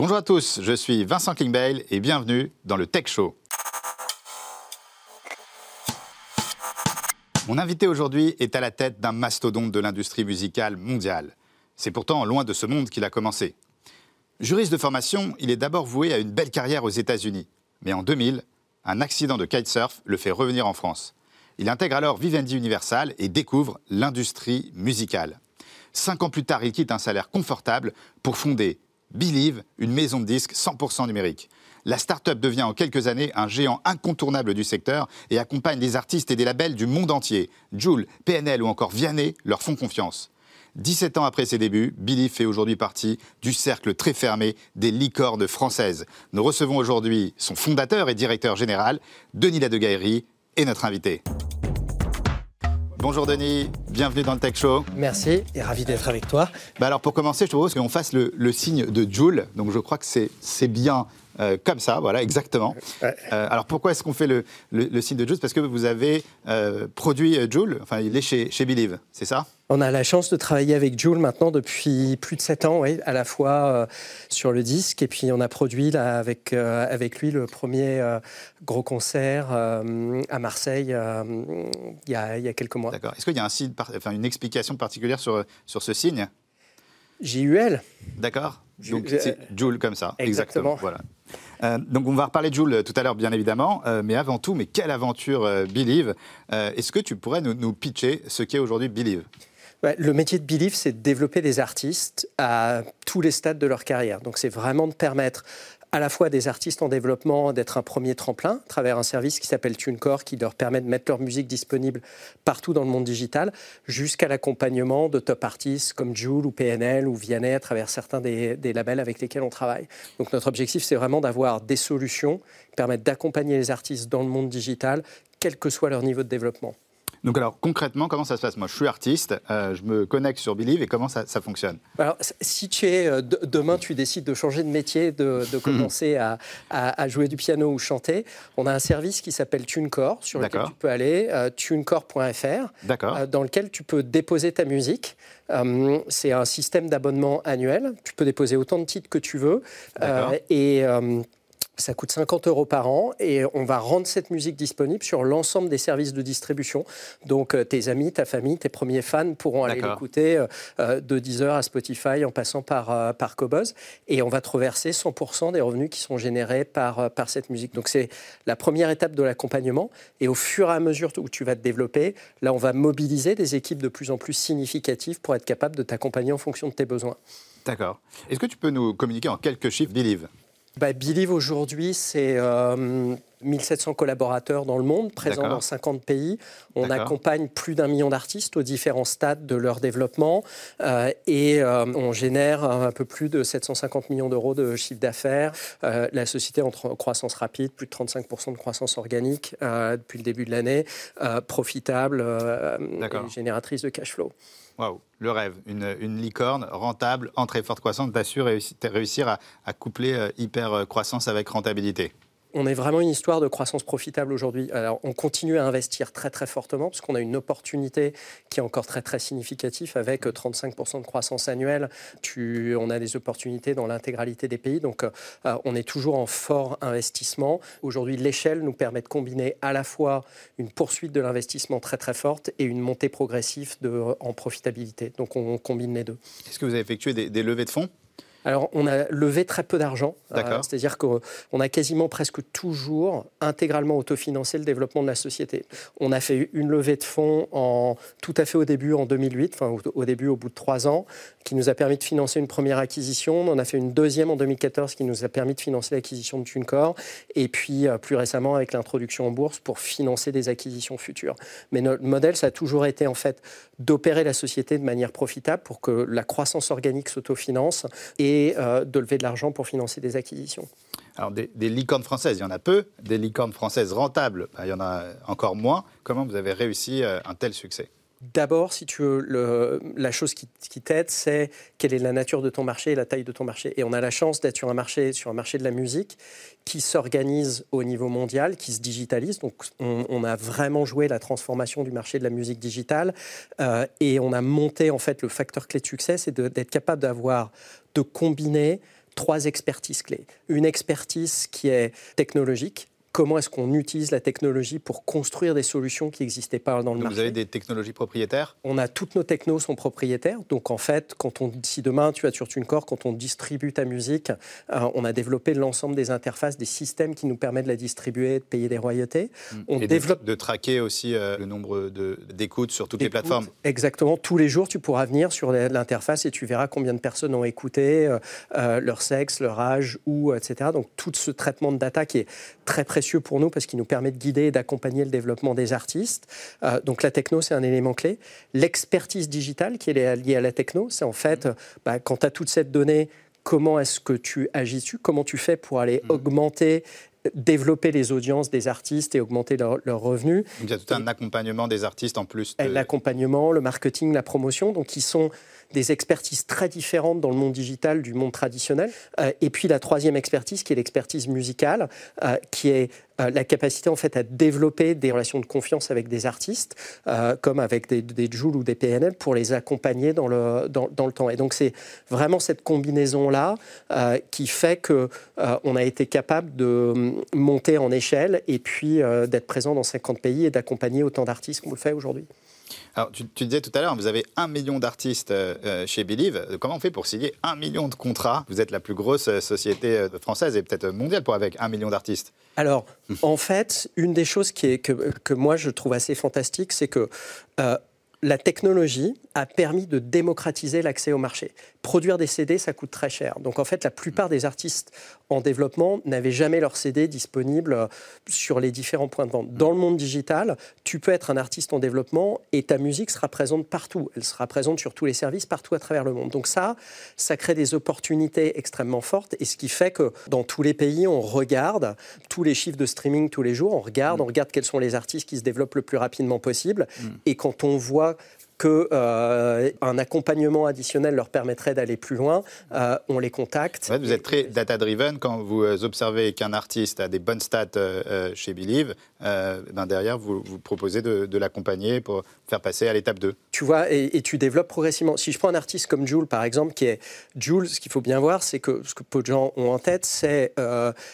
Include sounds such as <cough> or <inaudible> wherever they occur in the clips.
Bonjour à tous, je suis Vincent Klingbeil et bienvenue dans le Tech Show. Mon invité aujourd'hui est à la tête d'un mastodonte de l'industrie musicale mondiale. C'est pourtant loin de ce monde qu'il a commencé. Juriste de formation, il est d'abord voué à une belle carrière aux États-Unis. Mais en 2000, un accident de kitesurf le fait revenir en France. Il intègre alors Vivendi Universal et découvre l'industrie musicale. Cinq ans plus tard, il quitte un salaire confortable pour fonder Believe, une maison de disques 100% numérique. La start-up devient en quelques années un géant incontournable du secteur et accompagne des artistes et des labels du monde entier. Joule, PNL ou encore Vianney leur font confiance. 17 ans après ses débuts, Believe fait aujourd'hui partie du cercle très fermé des licornes françaises. Nous recevons aujourd'hui son fondateur et directeur général, Denis Ladegaillerie, et notre invité. Bonjour Denis, bienvenue dans le Tech Show. Merci et ravi d'être avec toi. Bah alors pour commencer, je te propose qu'on fasse le, le, signe de Joule. Donc je crois que c'est bien euh, comme ça, voilà, exactement. Ouais. Euh, alors pourquoi est-ce qu'on fait le, le, le, signe de Joule Parce que vous avez euh, produit Joule, enfin il est chez, chez Believe, c'est ça? On a la chance de travailler avec Joule maintenant depuis plus de 7 ans, oui, à la fois euh, sur le disque et puis on a produit là, avec, euh, avec lui le premier euh, gros concert à Marseille il y, a, il, y a, quelques mois. D'accord. Est-ce qu'il y a un signe, enfin, une explication particulière sur, sur ce signe? J-U-L. D'accord. Donc c'est Joule comme ça. Exactement. Voilà. Euh, donc on va reparler de Joule tout à l'heure, bien évidemment. Euh, mais avant tout, mais quelle aventure euh, Believe Est-ce que tu pourrais nous, nous pitcher ce qu'est aujourd'hui Believe? Le métier de Believe, c'est de développer des artistes à tous les stades de leur carrière. Donc, c'est vraiment de permettre à la fois des artistes en développement d'être un premier tremplin à travers un service qui s'appelle TuneCore qui leur permet de mettre leur musique disponible partout dans le monde digital jusqu'à l'accompagnement de top artistes comme Joule ou PNL ou Vianney à travers certains des, des labels avec lesquels on travaille. Donc notre objectif c'est vraiment d'avoir des solutions qui permettent d'accompagner les artistes dans le monde digital quel que soit leur niveau de développement. Donc alors concrètement, comment ça se passe? Moi, je suis artiste, euh, je me connecte sur Believe et comment ça, ça fonctionne? Alors, si tu es euh, demain, tu décides de changer de métier, de, de <laughs> commencer à, à, à, jouer du piano ou chanter, on a un service qui s'appelle TuneCore sur lequel tu peux aller, euh, tunecore.fr, dans lequel tu peux déposer ta musique. c'est un système d'abonnement annuel. Tu peux déposer autant de titres que tu veux. Et ça coûte 50 euros par an et on va rendre cette musique disponible sur l'ensemble des services de distribution. Donc euh, tes amis, ta famille, tes premiers fans pourront aller l'écouter euh, euh, de Deezer à Spotify en passant par, par Cobuzz. Et on va te reverser 100% des revenus qui sont générés par, par cette musique. Donc c'est la première étape de l'accompagnement. Et au fur et à mesure où tu vas te développer, là on va mobiliser des équipes de plus en plus significatives pour être capable de t'accompagner en fonction de tes besoins. D'accord. Est-ce que tu peux nous communiquer en quelques chiffres Believe bah, Believe aujourd'hui, c'est euh, 1700 collaborateurs dans le monde, présents dans 50 pays. On accompagne plus d'un million d'artistes aux différents stades de leur développement euh, et euh, on génère un peu plus de 750 millions d'euros de chiffre d'affaires. Euh, la société en croissance rapide, plus de 35% de croissance organique euh, depuis le début de l'année, euh, profitable et génératrice de cash flow. Le rêve, une, licorne rentable, en très forte croissance, t'as su réussir à, à coupler hyper croissance avec rentabilité on est vraiment une histoire de croissance profitable aujourd'hui. Alors, on continue à investir très très fortement parce qu'on a une opportunité qui est encore très très significative avec 35% de croissance annuelle. Tu, on a des opportunités dans l'intégralité des pays, donc euh, on est toujours en fort investissement. Aujourd'hui, l'échelle nous permet de combiner à la fois une poursuite de l'investissement très très forte et une montée progressive en profitabilité. Donc, on, combine les deux. Est-ce que vous avez effectué des levées de fonds? Alors, on a levé très peu d'argent. Euh, C'est-à-dire qu'on a quasiment presque toujours intégralement autofinancé le développement de la société. On a fait une levée de fonds en, tout à fait au début, en 2008, enfin au, au début, au bout de trois ans, qui nous a permis de financer une première acquisition. On en a fait une deuxième en 2014 qui nous a permis de financer l'acquisition de TuneCore. Et puis, euh, plus récemment, avec l'introduction en bourse pour financer des acquisitions futures. Mais notre modèle, ça a toujours été en fait d'opérer la société de manière profitable pour que la croissance organique s'autofinance et et euh, de lever de l'argent pour financer des acquisitions. Alors, des, licornes françaises, il y en a peu. Des licornes françaises rentables, ben, il y en a encore moins. Comment vous avez réussi euh, un tel succès? D'abord, si tu veux, la chose qui, t'aide, c'est quelle est la nature de ton marché la taille de ton marché. Et on a la chance d'être sur un marché, sur un marché de la musique qui s'organise au niveau mondial, qui se digitalise. Donc, on, on, a vraiment joué la transformation du marché de la musique digitale euh, et on a monté en fait le facteur clé de succès, c'est d'être capable d'avoir de combiner trois expertises clés. Une expertise qui est technologique, comment est-ce qu'on utilise la technologie pour construire des solutions qui n'existaient pas dans le marché. Vous avez des technologies propriétaires? On a toutes nos technos sont propriétaires. Donc en fait, quand on si demain tu as sur TuneCore, quand on distribue ta musique, euh, on a développé l'ensemble des interfaces, des systèmes qui nous permettent de la distribuer, de payer des royautés. Mmh. On développe de, traquer aussi euh, le nombre d'écoutes sur toutes les plateformes. Exactement. Tous les jours, tu pourras venir sur l'interface et tu verras combien de personnes ont écouté, euh, leur sexe, leur âge, ou etc. Donc tout ce traitement de data qui est très précieux pour nous parce qu'il nous permet de guider et d'accompagner le développement des artistes. Euh, donc la techno, c'est un élément clé. L'expertise digitale qui est liée à la techno, c'est en fait, mmh. bah, quand tu as toute cette donnée, comment est-ce que tu agis dessus? Comment tu fais pour aller mmh. augmenter développer les audiences des artistes et augmenter leurs revenus? il y a tout un accompagnement des artistes en plus. L'accompagnement, le marketing, la promotion, donc qui sont des expertises très différentes dans le monde digital du monde traditionnel. Euh, et puis la troisième expertise, qui est l'expertise musicale, euh, qui est euh, la capacité en fait à développer des relations de confiance avec des artistes, comme avec des, des Joule ou des PNL, pour les accompagner dans le, dans, le temps. Et donc c'est vraiment cette combinaison-là qui fait que on a été capable de monter en échelle et puis d'être présent dans 50 pays et d'accompagner autant d'artistes qu'on le fait aujourd'hui. Alors, tu, disais tout à l'heure, vous avez un million d'artistes euh, euh, chez Believe. Comment on fait pour signer un million de contrats? Vous êtes la plus grosse euh, société française et peut-être mondiale pour avec un million d'artistes. Alors, en fait, une des choses qui est, que, que, moi je trouve assez fantastique, c'est que la technologie a permis de démocratiser l'accès au marché. Produire des CD, ça coûte très cher. Donc en fait, la plupart des artistes en développement n'avaient jamais leur CD disponible euh, sur les différents points de vente. Dans le monde digital, tu peux être un artiste en développement et ta musique sera présente partout. Elle sera présente sur tous les services, partout à travers le monde. Donc ça, ça crée des opportunités extrêmement fortes et ce qui fait que dans tous les pays, on regarde tous les chiffres de streaming tous les jours, on regarde, on regarde quels sont les artistes qui se développent le plus rapidement possible. Mm. Et quand on voit qu'un euh, accompagnement additionnel leur permettrait d'aller plus loin, euh, on les contacte. vous êtes très data-driven. Quand vous euh, observez qu'un artiste a des bonnes stats chez Believe, ben derrière, vous, vous proposez de, l'accompagner pour faire passer à l'étape 2. Tu vois, et, tu développes progressivement. Si je prends un artiste comme Jules, par exemple, qui est Jules, ce qu'il faut bien voir, c'est que ce que peu de gens ont en tête, c'est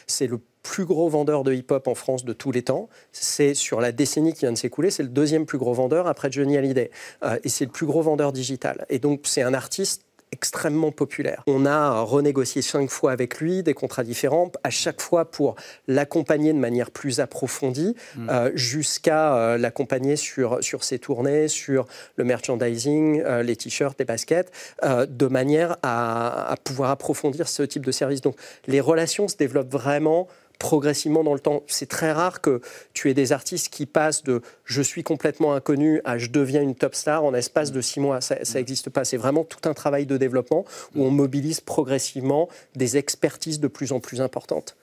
c'est le plus gros vendeur de hip-hop en France de tous les temps. C'est sur la décennie qui vient de s'écouler, c'est le deuxième plus gros vendeur après Johnny Hallyday. Euh, et c'est le plus gros vendeur digital. Et donc c'est un artiste extrêmement populaire. On a renégocié cinq fois avec lui des contrats différents, à chaque fois pour l'accompagner de manière plus approfondie, mm. euh, jusqu'à euh, l'accompagner sur, sur ses tournées, sur le merchandising, les t-shirts, les baskets, de manière à, à pouvoir approfondir ce type de service. Donc les relations se développent vraiment progressivement dans le temps. C'est très rare que tu aies des artistes qui passent de je suis complètement inconnu à je deviens une top star en espace de six mois. Ça n'existe pas. C'est vraiment tout un travail de développement où on mobilise progressivement des expertises de plus en plus importantes.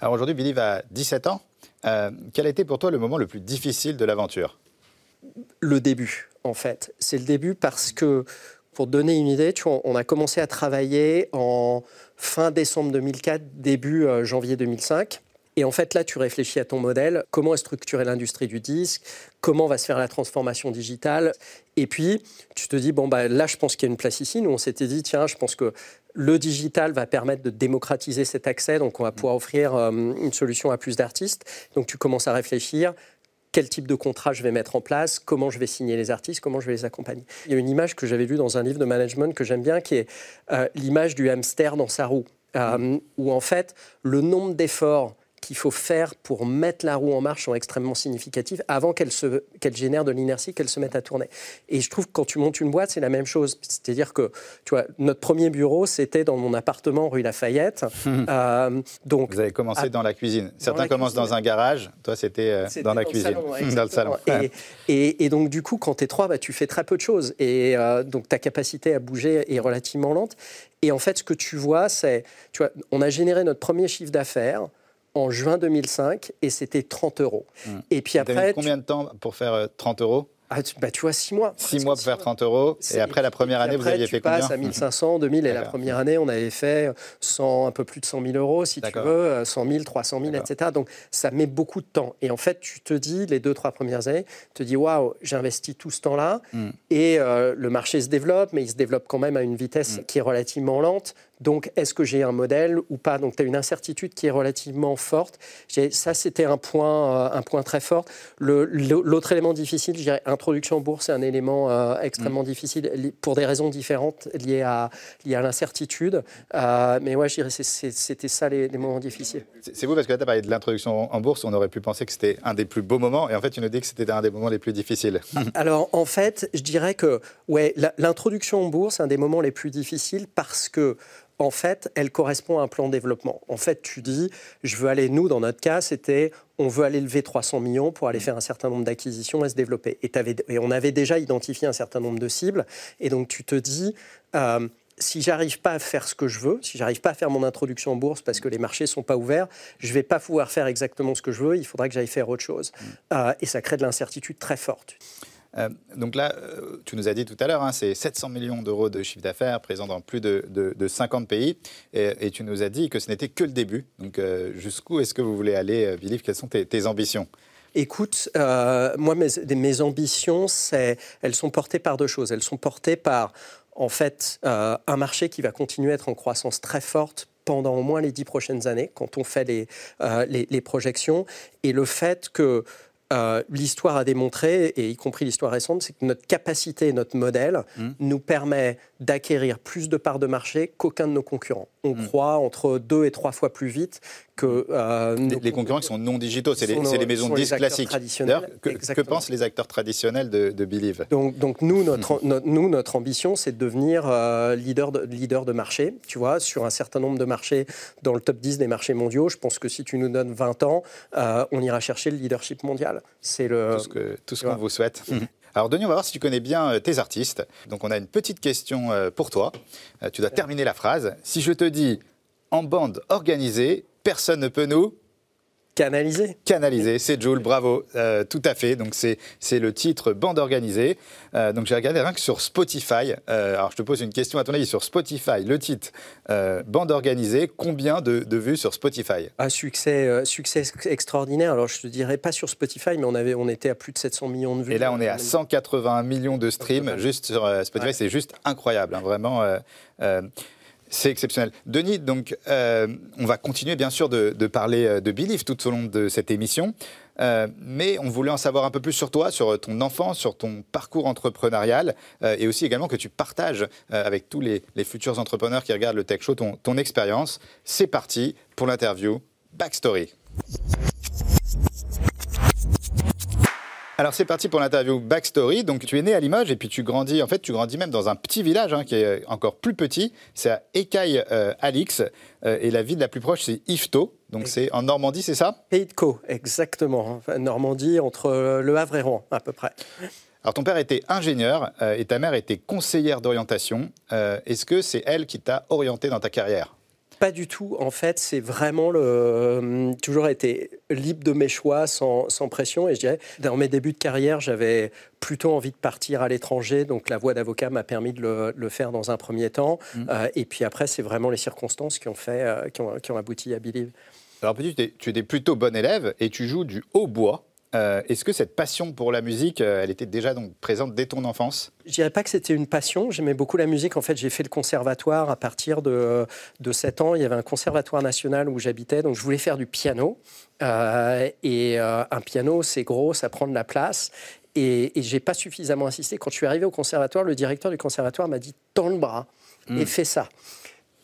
Alors aujourd'hui, Billy va 17 ans. Euh, quel a été pour toi le moment le plus difficile de l'aventure? Le début, en fait. C'est le début parce que, pour te donner une idée, tu on a commencé à travailler en fin décembre 2004, début euh, janvier 2005. Et en fait, là, tu réfléchis à ton modèle, comment est structurée l'industrie du disque, comment va se faire la transformation digitale? Et puis, tu te dis, bon, bah, là, je pense qu'il y a une place ici. Nous, on s'était dit, tiens, je pense que le digital va permettre de démocratiser cet accès, donc on va pouvoir offrir euh, une solution à plus d'artistes. Donc, tu commences à réfléchir, quel type de contrat je vais mettre en place, comment je vais signer les artistes, comment je vais les accompagner. Il y a une image que j'avais vue dans un livre de management que j'aime bien, qui est euh, l'image du hamster dans sa roue, euh, où en fait le nombre d'efforts qu'il faut faire pour mettre la roue en marche sont extrêmement significatives avant qu'elle qu'elle génère de l'inertie, qu'elle se mette à tourner. Et je trouve que quand tu montes une boîte, c'est la même chose. C'est-à-dire que, tu vois, notre premier bureau, c'était dans mon appartement rue Lafayette. <laughs> euh, donc, Vous avez commencé dans la cuisine. Certains commencent dans un garage, toi, c'était euh, dans la cuisine, <laughs> dans le salon. Et, et, donc, du coup, quand tu es trois, bah, tu fais très peu de choses. Et euh, donc, ta capacité à bouger est relativement lente. Et en fait, ce que tu vois, c'est, tu vois, on a généré notre premier chiffre d'affaires en juin 2005 et c'était 30 euros. Mmh. Et puis après. combien de temps pour faire 30 euh, euros? Ah, tu, bah, tu vois, six mois. Six mois pour faire 30 euros. Et après la première année, vous aviez fait combien? Tu passes à 1500, 2000. Et la première année, on avait fait 100, un peu plus de 100 000 euros, si tu veux, 100 000, 300 000, etc. Donc, ça met beaucoup de temps. Et en fait, tu te dis, les deux, trois premières années, tu te dis, waouh, j'ai investi tout ce temps-là. Hmm. Et euh, le marché se développe, mais il se développe quand même à une vitesse hmm. qui est relativement lente. Donc, est-ce que j'ai un modèle ou pas? Donc, tu as une incertitude qui est relativement forte. Ça, c'était un point, euh, un point très fort. L'autre élément difficile, je dirais, introduction en bourse, c'est un élément euh, extrêmement mm. difficile pour des raisons différentes liées à, liées à l'incertitude. Euh, mais ouais, je dirais c'était ça les, moments difficiles. C'est vous, parce que là, tu as parlé de l'introduction en bourse, on aurait pu penser que c'était un des plus beaux moments, et en fait, tu nous dis que c'était un des moments les plus difficiles. Alors, en fait, je dirais que ouais, l'introduction en bourse, c'est un des moments les plus difficiles parce que en fait, elle correspond à un plan de développement. En fait, tu dis, je veux aller, nous, dans notre cas, c'était, on veut aller lever 300 millions pour aller faire un certain nombre d'acquisitions et se développer. Et, et, on avait déjà identifié un certain nombre de cibles. Et donc, tu te dis, euh, si j'arrive pas à faire ce que je veux, si j'arrive pas à faire mon introduction en bourse parce que les marchés sont pas ouverts, je vais pas pouvoir faire exactement ce que je veux. Il faudra que j'aille faire autre chose. Mmh. Euh, et ça crée de l'incertitude très forte. Euh, donc là, euh, tu nous as dit tout à l'heure, hein, c'est 700 millions d'euros de chiffre d'affaires présents dans plus de, 50 pays. Et, tu nous as dit que ce n'était que le début. Donc euh, jusqu'où est-ce que vous voulez aller, Billy Quelles sont tes, ambitions? Écoute, moi, mes, ambitions, elles sont portées par deux choses. Elles sont portées par, en fait, un marché qui va continuer à être en croissance très forte pendant au moins les dix prochaines années, quand on fait les projections, et le fait que euh, l'histoire a démontré, et y compris l'histoire récente, c'est que notre capacité, notre modèle, mmh. nous permet d'acquérir plus de parts de marché qu'aucun de nos concurrents. On mmh. croit entre deux et trois fois plus vite que euh, les, concurrents qui sont non digitaux, c'est les, maisons de disques classiques. Que, que, pensent les acteurs traditionnels de, Believe? Donc, donc, nous, <laughs> notre, nous, notre ambition, c'est de devenir euh, leader, de, leader de marché, tu vois, sur un certain nombre de marchés dans le top 10 des marchés mondiaux. Je pense que si tu nous donnes 20 ans, euh, on ira chercher le leadership mondial. C'est le tout ce qu'on vous souhaite. <laughs> Alors Denis, on va voir si tu connais bien tes artistes. Donc on a une petite question pour toi. Tu dois terminer la phrase. Si je te dis en bande organisée, personne ne peut nous Canaliser. Canaliser, c'est Jules, bravo, euh, tout à fait. Donc c'est le titre Bande organisée. Euh, donc j'ai regardé rien que sur Spotify. Euh, alors je te pose une question à ton avis sur Spotify. Le titre Bande organisée, combien de, vues sur Spotify? Un succès, succès extraordinaire. Alors je te dirais pas sur Spotify, mais on avait, on était à plus de 700 millions de vues. Et là on est à 181 millions de streams juste sur Spotify. C'est juste incroyable, hein, vraiment. C'est exceptionnel. Denis, donc, euh, on va continuer bien sûr de, parler euh, de Believe tout au long de cette émission, euh, mais on voulait en savoir un peu plus sur toi, sur ton enfance, sur ton parcours entrepreneurial, et aussi également que tu partages avec tous les, futurs entrepreneurs qui regardent le Tech Show ton expérience. C'est parti pour l'interview Backstory. Alors c'est parti pour l'interview Backstory. Donc tu es né à Limoges et puis tu grandis, en fait tu grandis même dans un petit village hein, qui est encore plus petit. C'est à Écaille-Alix euh, et la ville la plus proche c'est Yvetot. Donc c'est en Normandie, c'est ça? Pays de Caux, exactement. Normandie entre Le Havre et Rouen à peu près. Alors ton père était ingénieur euh, et ta mère était conseillère d'orientation. Euh, est-ce que c'est elle qui t'a orienté dans ta carrière? Pas du tout. En fait, c'est vraiment le. Euh, toujours été libre de mes choix, sans, pression. Et je dirais, dans mes débuts de carrière, j'avais plutôt envie de partir à l'étranger. Donc la voie d'avocat m'a permis de le, faire dans un premier temps. Mmh. Euh, et puis après, c'est vraiment les circonstances qui ont, fait, euh, qui ont, qui ont abouti à Believe. Alors, petit, tu étais plutôt bon élève et tu joues du hautbois. Euh, est-ce que cette passion pour la musique, euh, elle était déjà donc présente dès ton enfance? Je dirais pas que c'était une passion. J'aimais beaucoup la musique. En fait, j'ai fait le conservatoire à partir de, de 7 ans. Il y avait un conservatoire national où j'habitais, donc je voulais faire du piano. Euh, et un piano, c'est gros, ça prend de la place. Et, et j'ai pas suffisamment insisté. Quand je suis arrivé au conservatoire, le directeur du conservatoire m'a dit tends le bras et hmm. fais ça.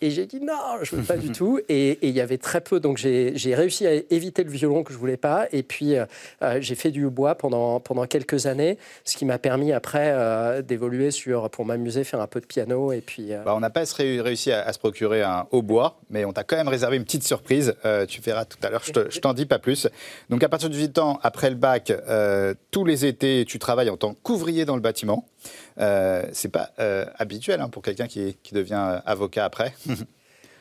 Et j'ai dit non, je ne veux pas du <laughs> tout. Et il y avait très peu. Donc j'ai réussi à éviter le violon que je ne voulais pas. Et puis euh, euh, j'ai fait du bois pendant, pendant quelques années, ce qui m'a permis après euh, d'évoluer sur, pour m'amuser, faire un peu de piano. Et puis, bah, on n'a pas réussi à, se procurer un hautbois, mais on t'a quand même réservé une petite surprise. tu verras tout à l'heure, je t'en dis pas plus. Donc à partir du 18 ans, après le bac, tous les étés, tu travailles en tant qu'ouvrier dans le bâtiment. Euh, c'est pas euh, habituel hein, pour quelqu'un qui, devient euh, avocat après. <laughs>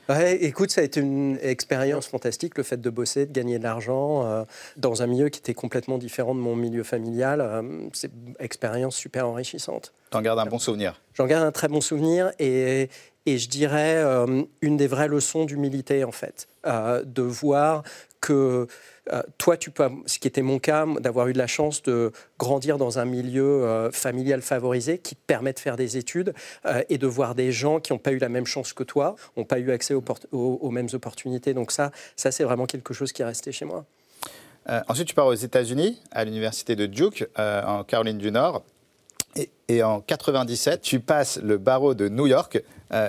Ouais, écoute, ça a été une expérience fantastique, le fait de bosser, de gagner de l'argent euh, dans un milieu qui était complètement différent de mon milieu familial. Euh, c'est une expérience super enrichissante. T'en gardes un bon souvenir J'en garde un très bon souvenir et, et je dirais euh, une des vraies leçons d'humilité, en fait, de voir que euh, toi, tu peux, ce qui était mon cas, d'avoir eu de la chance de grandir dans un milieu euh, familial favorisé qui te permet de faire des études euh, et de voir des gens qui n'ont pas eu la même chance que toi, n'ont pas eu accès aux, mêmes opportunités. Donc ça, ça c'est vraiment quelque chose qui est resté chez moi. ensuite, tu pars aux États-Unis, à l'université de Duke, en Caroline du Nord. Et, et, en 97, tu passes le barreau de New York.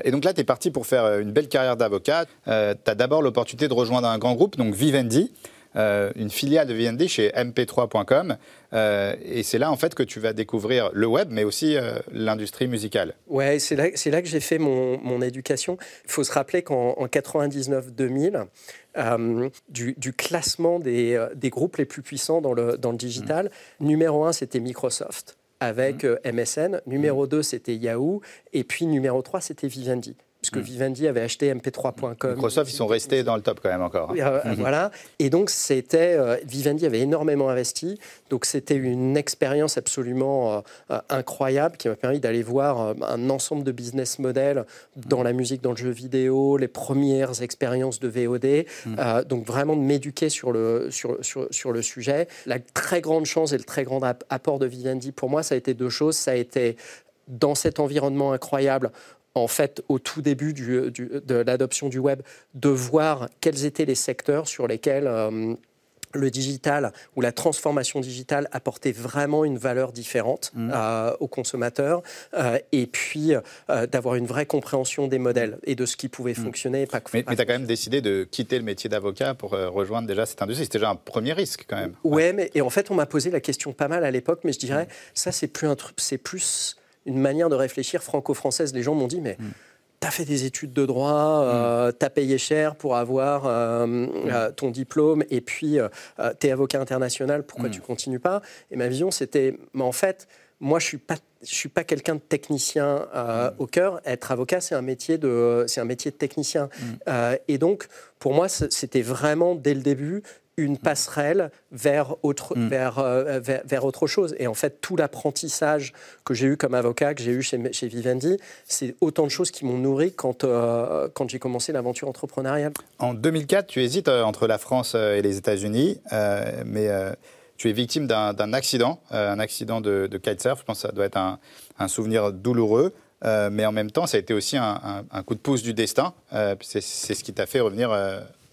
et donc là, tu es parti pour faire une belle carrière d'avocat. tu as d'abord l'opportunité de rejoindre un grand groupe, donc Vivendi. Euh, une filiale de VND chez mp3.com. Euh, et c'est là, en fait, que tu vas découvrir le web, mais aussi euh, l'industrie musicale. Ouais, c'est là, là, que j'ai fait mon, mon éducation. Il faut se rappeler qu'en 99-2000, du, du, classement des, des, groupes les plus puissants dans le, dans le digital, mmh. numéro un, c'était Microsoft avec MSN, mmh. numéro 2, mmh. c'était Yahoo, et puis numéro 3, c'était Vivendi puisque mm. Vivendi avait acheté mp3.com. Microsoft, ils sont restés dans le top quand même encore. Hein. Euh, voilà. Et donc, c'était. Euh, Vivendi avait énormément investi. Donc, c'était une expérience absolument euh, incroyable qui m'a permis d'aller voir un ensemble de business models dans la musique, dans le jeu vidéo, les premières expériences de VOD. Mm. donc, vraiment de m'éduquer sur le, sur, sur, sur, le sujet. La très grande chance et le très grand apport de Vivendi, pour moi, ça a été deux choses. Ça a été dans cet environnement incroyable, en fait, au tout début de l'adoption du web, de voir quels étaient les secteurs sur lesquels euh, le digital ou la transformation digitale apportait vraiment une valeur différente mmh. euh, aux consommateurs euh, et puis d'avoir une vraie compréhension des modèles et de ce qui pouvait mmh. fonctionner. Pas mais, tu as quand même décidé de quitter le métier d'avocat pour rejoindre déjà cette industrie. C'était déjà un premier risque quand même. Ouais, mais et en fait on m'a posé la question pas mal à l'époque, mais je dirais mmh. ça c'est plus un truc, c'est plus une manière de réfléchir franco-française. Les gens m'ont dit, mais tu mm. t'as fait des études de droit, euh, mm. t'as payé cher pour avoir euh, mm. euh, ton diplôme, et puis t'es avocat international, pourquoi tu continues pas? Et ma vision, c'était, mais en fait, moi, je suis pas je suis pas quelqu'un de technicien au cœur. Être avocat, c'est un métier de, c'est un métier de technicien. et donc, pour moi, c'était vraiment dès le début une passerelle vers autre, mm. euh, vers, vers, autre chose. Et en fait, tout l'apprentissage que j'ai eu comme avocat, que j'ai eu chez, chez Vivendi, c'est autant de choses qui m'ont nourri quand, euh, quand j'ai commencé l'aventure entrepreneuriale. En 2004, tu hésites euh, entre la France et les États-Unis, mais tu es victime d'un accident, un accident de, de, kitesurf. Je pense que ça doit être un, un souvenir douloureux. mais en même temps, ça a été aussi un, un coup de pouce du destin. c'est ce qui t'a fait revenir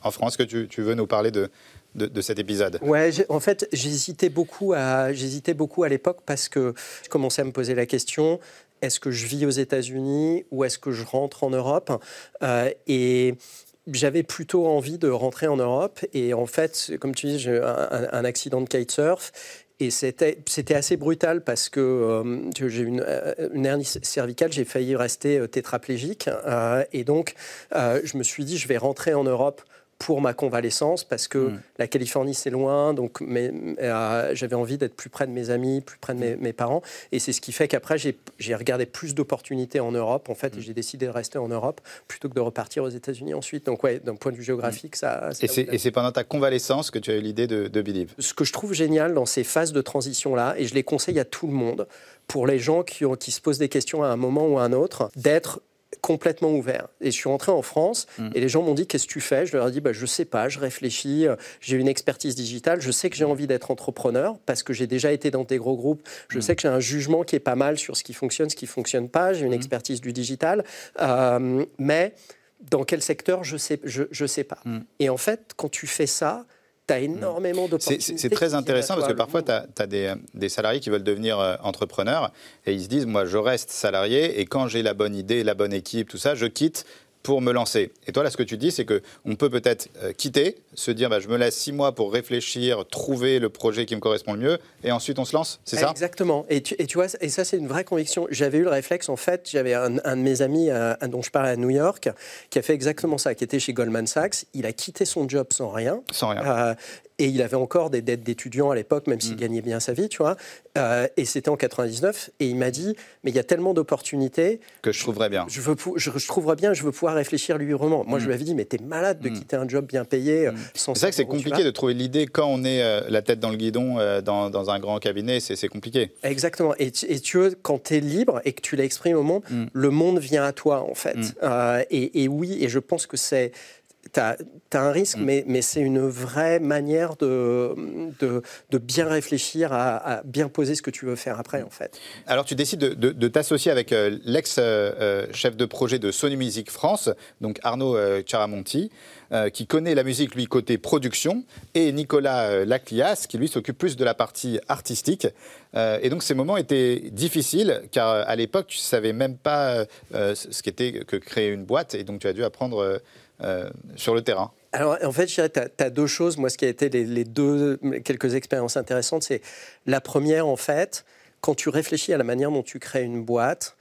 en France. que tu, tu veux nous parler de, de, cet épisode? Ouais, en fait, j'hésitais beaucoup à, l'époque parce que je commençais à me poser la question est-ce que je vis aux États-Unis ou est-ce que je rentre en Europe? Euh, Et j'avais plutôt envie de rentrer en Europe. Et en fait, comme tu dis, j'ai un, un accident de kitesurf. Et c'était, c'était assez brutal parce que euh, j'ai une, euh, une hernie cervicale, j'ai failli rester tétraplégique. et donc, je me suis dit, je vais rentrer en Europe pour ma convalescence parce que mm. la Californie c'est loin, donc euh, j'avais envie d'être plus près de mes amis, plus près de mes, parents, et c'est ce qui fait qu'après j'ai regardé plus d'opportunités en Europe en fait, et mm. j'ai décidé de rester en Europe plutôt que de repartir aux États-Unis ensuite. Donc ouais, d'un point de vue géographique, ça. Et c'est pendant ta convalescence que tu as eu l'idée de, de Believe? Ce que je trouve génial dans ces phases de transition là, et je les conseille à tout le monde, pour les gens qui, ont, qui se posent des questions à un moment ou à un autre, d'être complètement ouvert. Et je suis rentré en France mm. et les gens m'ont dit Qu'est-ce que tu fais? Je leur ai dit bah, Je sais pas, je réfléchis, euh, j'ai une expertise digitale, je sais que j'ai envie d'être entrepreneur parce que j'ai déjà été dans des gros groupes, je mm. sais que j'ai un jugement qui est pas mal sur ce qui fonctionne, ce qui fonctionne pas, j'ai une mm. expertise du digital, euh, mais dans quel secteur, je sais, je, je sais pas. Et en fait, quand tu fais ça, tu as énormément d'opportunités. C'est très intéressant parce que parfois, tu as, des, des, salariés qui veulent devenir euh, entrepreneurs et ils se disent, moi, je reste salarié et quand j'ai la bonne idée, la bonne équipe, tout ça, je quitte pour me lancer. Et toi, là, ce que tu dis, c'est qu'on peut peut-être euh, quitter, se dire, bah, je me laisse six mois pour réfléchir, trouver le projet qui me correspond le mieux, et ensuite on se lance, c'est ça? Exactement. Et tu, et tu, vois, et ça, c'est une vraie conviction. J'avais eu le réflexe, en fait, j'avais un, de mes amis euh, dont je parlais à New York, qui a fait exactement ça, qui était chez Goldman Sachs. Il a quitté son job sans rien. Sans rien. Euh, et il avait encore des dettes d'étudiants à l'époque, même s'il mm. gagnait bien sa vie, tu vois. Euh, et c'était en 99. Et il m'a dit, mais il y a tellement d'opportunités. Que je trouverais bien. Je, veux, je, trouverais bien, je veux pouvoir réfléchir librement. Moi, je mm. lui avais dit, mais t'es malade de mm. quitter un job bien payé. Euh, c'est vrai que c'est compliqué de trouver l'idée quand on est euh, la tête dans le guidon dans, un grand cabinet, c'est compliqué. Exactement. Et, et tu veux, quand tu es libre et que tu l'exprimes au monde, le monde vient à toi, en fait. Et, et oui, et je pense que c'est tu as, un risque, mm. mais, c'est une vraie manière de, de, bien réfléchir à, bien poser ce que tu veux faire après, en fait. Alors, tu décides de, t'associer avec euh, l'ex-chef euh, de projet de Sony Music France, donc Arnaud euh, Charamonti, qui connaît la musique, lui, côté production, et Nicolas Laclias, qui, lui, s'occupe plus de la partie artistique. et donc, ces moments étaient difficiles, car à l'époque, tu ne savais même pas ce qu'était que créer une boîte, et donc tu as dû apprendre euh, sur le terrain alors, en fait, tu as, deux choses. Moi, ce qui a été les, deux, quelques expériences intéressantes, c'est la première, en fait, quand tu réfléchis à la manière dont tu crées une boîte,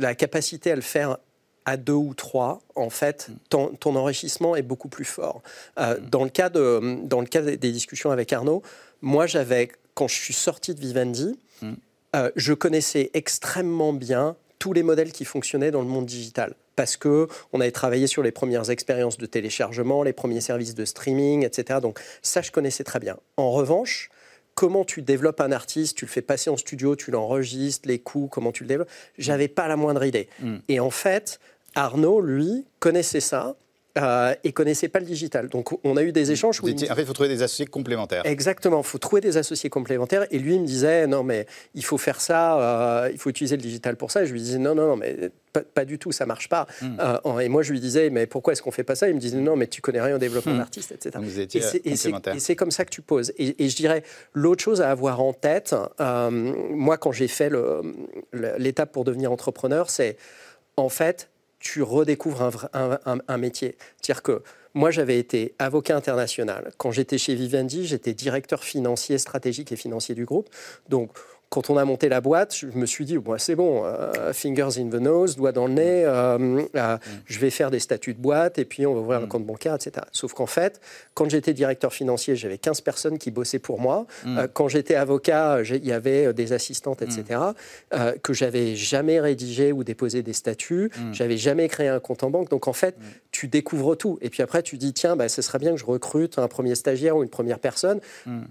la capacité à le faire à deux ou trois, en fait, ton, enrichissement est beaucoup plus fort. Euh, dans, le cas de, dans le cas des discussions avec Arnaud, moi, j'avais, quand je suis sorti de Vivendi, mm. euh, je connaissais extrêmement bien tous les modèles qui fonctionnaient dans le monde digital parce que on avait travaillé sur les premières expériences de téléchargement, les premiers services de streaming, etc. Donc ça, je connaissais très bien. En revanche, comment tu développes un artiste, tu le fais passer en studio, tu l'enregistres, les coûts, comment tu le développes, j'avais pas la moindre idée. Mm. Et en fait, Arnaud, lui, connaissait ça euh, et connaissait pas le digital. Donc on a eu des échanges. Où en fait, il faut trouver des associés complémentaires. Exactement, il faut trouver des associés complémentaires. Et lui, il me disait non, mais il faut faire ça, euh, il faut utiliser le digital pour ça. Et je lui disais non, non, non, mais pas, du tout, ça marche pas. Hmm. Euh, et moi, je lui disais mais pourquoi est-ce qu'on fait pas ça? Il me disait non, mais tu connais rien au développement hmm. d'artiste, etc. et c'est comme ça que tu poses. Et, je dirais l'autre chose à avoir en tête. moi, quand j'ai fait l'étape pour devenir entrepreneur, c'est en fait tu redécouvres un, métier. C'est-à-dire que moi, j'avais été avocat international. Quand j'étais chez Vivendi, j'étais directeur financier, stratégique et financier du groupe. Donc, quand on a monté la boîte, je me suis dit, bon, c'est bon, euh, fingers in the nose, doigt dans le nez, euh, euh, mm. je vais faire des statuts de boîte et puis on va ouvrir un mm. compte bancaire, etc. Sauf qu'en fait, quand j'étais directeur financier, j'avais 15 personnes qui bossaient pour moi. Mm. quand j'étais avocat, il y avait des assistantes, etc., que j'avais jamais rédigé ou déposé des statuts, j'avais jamais créé un compte en banque. Donc en fait, tu découvres tout. Et puis après, tu dis, tiens, bah, ce serait bien que je recrute un premier stagiaire ou une première personne.